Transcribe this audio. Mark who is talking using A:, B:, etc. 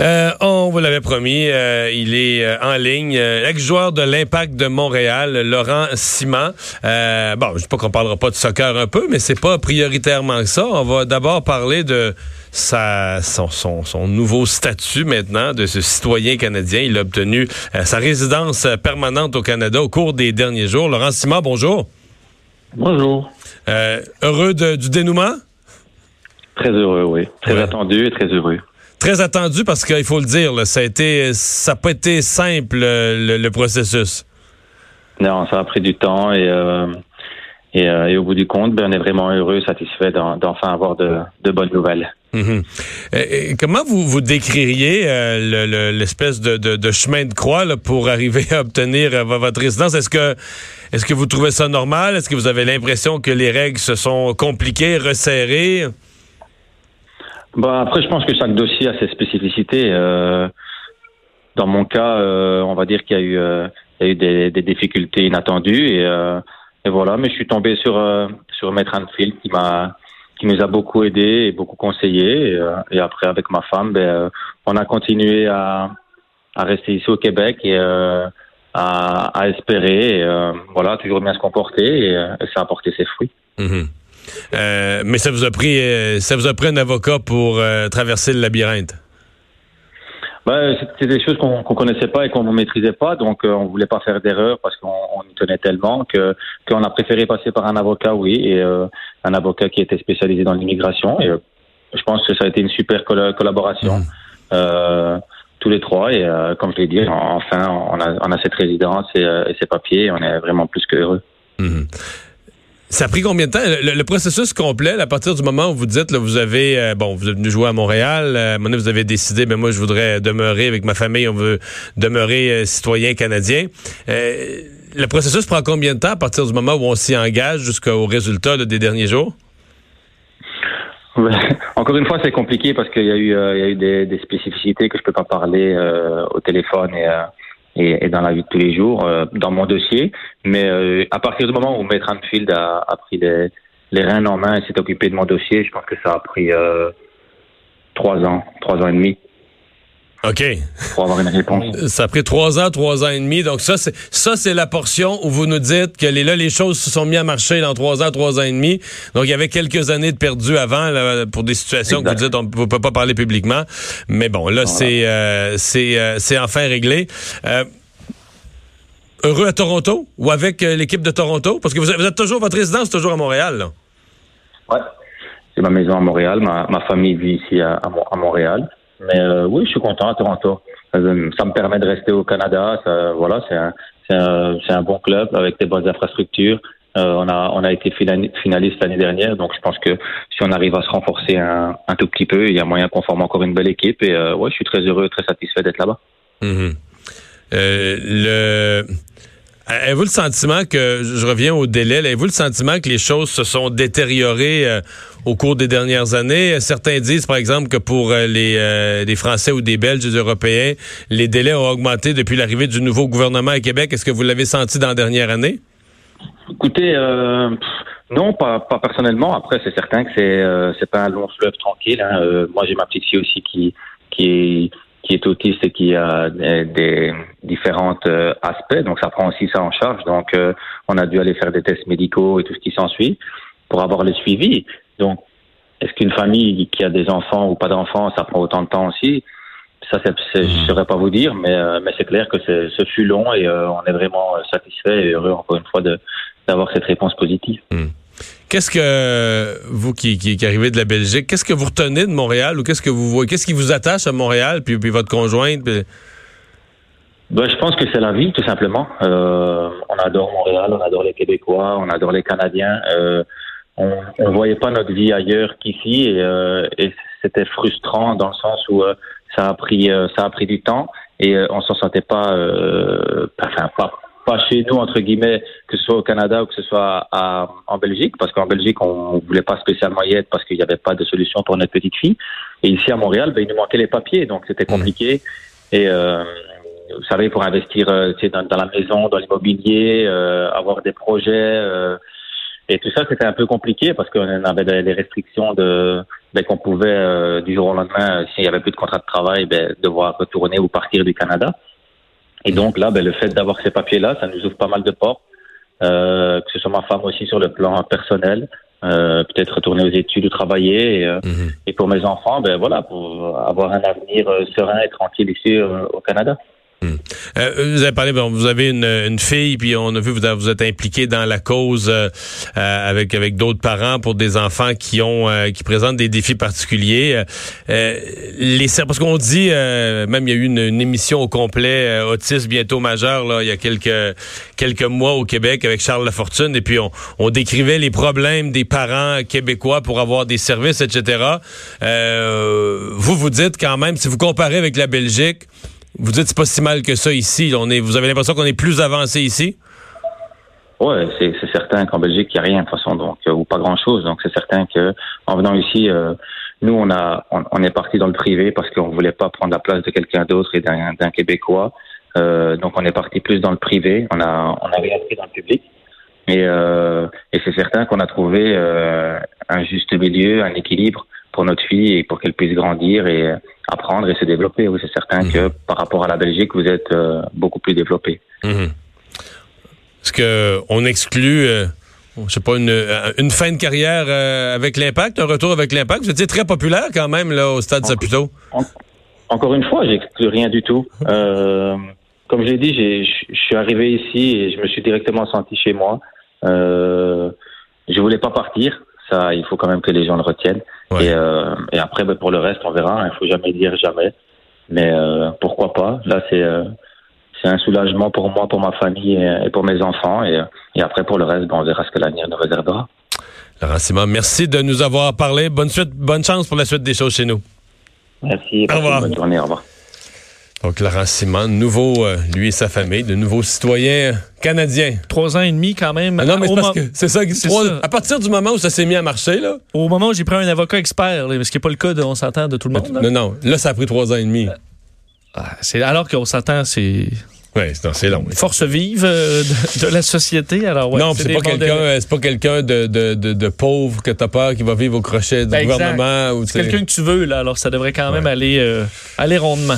A: Euh, on vous l'avait promis, euh, il est euh, en ligne, ex-joueur de l'Impact de Montréal, Laurent Simon. bon, je sais pas qu'on parlera pas de soccer un peu, mais c'est pas prioritairement ça. On va d'abord parler de sa, son, son, son, nouveau statut maintenant de ce citoyen canadien. Il a obtenu sa résidence permanente au Canada au cours des derniers jours. Laurent Simon, bonjour.
B: Bonjour.
A: heureux du dénouement?
B: Très heureux, oui. Très attendu et très heureux
A: très attendu parce qu'il faut le dire, ça a été, ça n'a pas été simple le, processus.
B: Non, ça a pris du temps et, euh, euh, et, au bout du compte, ben, on est vraiment heureux, satisfait d'enfin avoir de, bonnes nouvelles.
A: Mm-hmm. comment vous, vous décririez euh, l'espèce de, chemin de croix pour arriver à obtenir votre résidence? Est-ce que, est-ce que vous trouvez ça normal? Est-ce que vous avez l'impression que les règles se sont compliquées, resserrées?
B: Bah après, je pense que chaque dossier a ses spécificités. Euh, dans mon cas, euh, on va dire qu'il y a eu, euh, il y a eu des, des, difficultés inattendues et, euh, et, voilà. Mais je suis tombé sur sur Maître Anfield qui m'a qui nous a beaucoup aidé et beaucoup conseillé. Et, après, avec ma femme, ben, on a continué à à rester ici au Québec et à, à espérer. Et, voilà, toujours bien se comporter et, ça a porté ses fruits.
A: Mm-hmm. Euh, mais ça vous a pris, euh, ça vous a pris un avocat pour euh, traverser le labyrinthe?
B: Ben, c'est des choses qu'on ne connaissait pas et qu'on ne maîtrisait pas, donc on voulait pas faire d'erreur parce qu'on y tenait tellement que qu'on a préféré passer par un avocat, oui, et un avocat qui était spécialisé dans l'immigration. Et je pense que ça a été une super collaboration. Mmh. tous les trois et comme je l'ai dit, enfin on a, on a cette résidence et, et, ces papiers, on est vraiment plus que heureux.
A: Mmh. Ça a pris combien de temps? Le, processus complet, à partir du moment où vous dites, là, vous avez, euh, bon, vous êtes venu jouer à Montréal, euh, maintenant vous avez décidé, mais ben, moi, je voudrais demeurer avec ma famille, on veut demeurer euh, citoyen canadien. le processus prend combien de temps à partir du moment où on s'y engage jusqu'au résultat des derniers jours?
B: Encore une fois, c'est compliqué parce qu'il y a eu, il y a eu des, des, spécificités que je peux pas parler au téléphone et et, et, dans la vie de tous les jours, euh, dans mon dossier. Mais euh, à partir du moment où Maître Anfield a, a pris les, les reins en main et s'est occupé de mon dossier, je pense que ça a pris euh, trois ans, trois ans et demi.
A: OK.
B: Pour avoir une réponse.
A: Ça a pris trois ans, trois ans et demi. Donc ça, c'est ça, c'est la portion où vous nous dites que les, là, les choses se sont mis à marcher dans trois ans, trois ans et demi. Donc il y avait quelques années de perdu avant là, pour des situations que vous dites on ne peut pas parler publiquement. Mais bon, là, c'est euh, c'est euh, c'est enfin réglé. Euh, heureux à Toronto ou avec l'équipe de Toronto? Parce que vous, êtes toujours, votre résidence toujours à Montréal, là.
B: Ouais. C'est ma maison à Montréal. Ma, ma famille vit ici à, à Montréal. Mais euh, oui, je suis content à Toronto. Ça me permet de rester au Canada. Ça, voilà, c'est un, un, un, bon club avec des bonnes infrastructures. Euh, on a on a été finaliste l'année dernière, donc je pense que si on arrive à se renforcer un, un tout petit peu, il y a moyen qu'on forme encore une belle équipe. Et euh, ouais, je suis très heureux, très satisfait d'être là-bas.
A: Mm-hmm. euh, le Avez-vous le sentiment que, je reviens au délai, avez-vous le sentiment que les choses se sont détériorées euh, au cours des dernières années? Certains disent, par exemple, que pour euh, les, euh, Français ou des Belges, des Européens, les délais ont augmenté depuis l'arrivée du nouveau gouvernement à Québec. Est-ce que vous l'avez senti dans la dernière année?
B: Écoutez, non, pas, personnellement. Après, c'est certain que c'est c'est pas un long fleuve tranquille. Hein. moi, j'ai ma petite fille aussi qui qui qui est autiste et qui a des, différents euh, aspects. Donc, ça prend aussi ça en charge. Donc, euh, on a dû aller faire des tests médicaux et tout ce qui s'ensuit pour avoir le suivi. Donc, est-ce qu'une famille qui a des enfants ou pas d'enfants, ça prend autant de temps aussi? Ça, je ne mmh. saurais pas vous dire, mais, euh, mais c'est clair que ce fut long et on est vraiment satisfait et heureux, encore une fois, d'avoir cette réponse positive.
A: Mmh. Qu'est-ce que vous qui, qui, qui, arrivez de la Belgique, qu'est-ce que vous retenez de Montréal ou qu'est-ce que vous voyez, qu'est-ce qui vous attache à Montréal puis, puis votre conjointe? Ben,
B: je pense que c'est la vie, tout simplement. Euh, on adore Montréal, on adore les Québécois, on adore les Canadiens. Euh, on ne voyait pas notre vie ailleurs qu'ici et, euh, c'était frustrant dans le sens où ça a pris ça a pris du temps et on s'en sentait pas pas chez nous entre guillemets, que ce soit au Canada ou que ce soit à, en Belgique, parce qu'en Belgique on voulait pas spécialement y être parce qu'il n'y avait pas de solution pour notre petite fille. Et ici à Montréal, ben, il nous manquait les papiers, donc c'était mmh. compliqué. Et euh, vous savez, pour investir euh, dans, dans la maison, dans l'immobilier, euh, avoir des projets. Euh, et tout ça, c'était un peu compliqué parce qu'on avait des restrictions de, ben, qu'on pouvait du jour au lendemain, s'il y avait plus de contrat de travail, ben, devoir retourner ou partir du Canada. Et donc là, ben, le fait d'avoir ces papiers-là, ça nous ouvre pas mal de portes. Euh, que ce soit ma femme aussi sur le plan personnel, euh, peut-être retourner aux études ou travailler. Et, euh, mhm. et, pour mes enfants, ben voilà, pour avoir un avenir serein et tranquille ici au Canada.
A: Hmm. Euh, vous avez parlé, bon, vous avez une, une, fille, puis on a vu vous, vous êtes impliqué dans la cause euh, euh, avec avec d'autres parents pour des enfants qui ont qui présentent des défis particuliers. les parce qu'on dit, même il y a eu une, émission au complet autisme bientôt majeur là, il y a quelques quelques mois au Québec avec Charles Lafortune, et puis on, on décrivait les problèmes des parents québécois pour avoir des services, etc. vous vous dites quand même, si vous comparez avec la Belgique vous dites c'est pas si mal que ça ici. On est, vous avez l'impression qu'on est plus avancé ici?
B: Oui, c'est certain qu'en Belgique, il n'y a rien de toute façon, donc, euh, ou pas grand-chose. Donc, c'est certain que en venant ici, euh, nous, on, a, on, est parti dans le privé parce qu'on ne voulait pas prendre la place de quelqu'un d'autre et d'un Québécois. Euh, donc, on est parti plus dans le privé. On a, on a rien pris dans le public. Et, et c'est certain qu'on a trouvé un juste milieu, un équilibre pour notre fille et pour qu'elle puisse grandir et apprendre et se développer. Oui, c'est certain que mhm. par rapport à la Belgique, vous êtes euh, beaucoup plus développé.
A: Mhm. Est-ce qu'on exclut, euh, je sais pas, une, euh, une fin de carrière avec l'impact, un retour avec l'impact? Vous étiez très populaire quand même là, au stade Saputo.
B: encore une fois, j'exclus rien du tout. comme je l'ai dit, je suis arrivé ici et je me suis directement senti chez moi. Euh, je voulais pas partir il faut quand même que les gens le retiennent. Euh, et, après, ben, pour le reste, on verra. Il faut jamais dire jamais. Mais euh, pourquoi pas? Là, c'est euh, c'est un soulagement pour moi, pour ma famille et, pour mes enfants. Et, après, pour le reste, ben, on verra ce que l'avenir nous réservera.
A: Laurent Simon, merci de nous avoir parlé. Bonne suite, bonne chance pour la suite des choses chez nous.
B: Merci. Au revoir. Bonne journée. Au revoir.
A: Donc, Laurent Simon, nouveau, euh, lui et sa famille, de nouveaux citoyens canadiens.
C: Trois ans et demi quand même.
A: Ah non, mais c'est parce que c'est ça, ça. À partir du moment où ça s'est mis à marcher, là.
C: Au moment où j'ai pris un avocat expert, ce qui n'est pas le cas, de, on s'entend, de tout le monde.
A: Non, non. Là, ça a pris trois ans et demi.
C: Ah, c'est alors qu'on s'entend, c'est.
A: Oui, c'est long.
C: Force vive euh, de, la société. Alors, ouais,
A: non, c'est pas, quelqu'un, c'est pas quelqu'un de, de, de, pauvre que t'as peur qui va vivre au crochet du ben, gouvernement.
C: C'est quelqu'un que tu veux, là. Alors, ça devrait quand même aller, euh, aller rondement.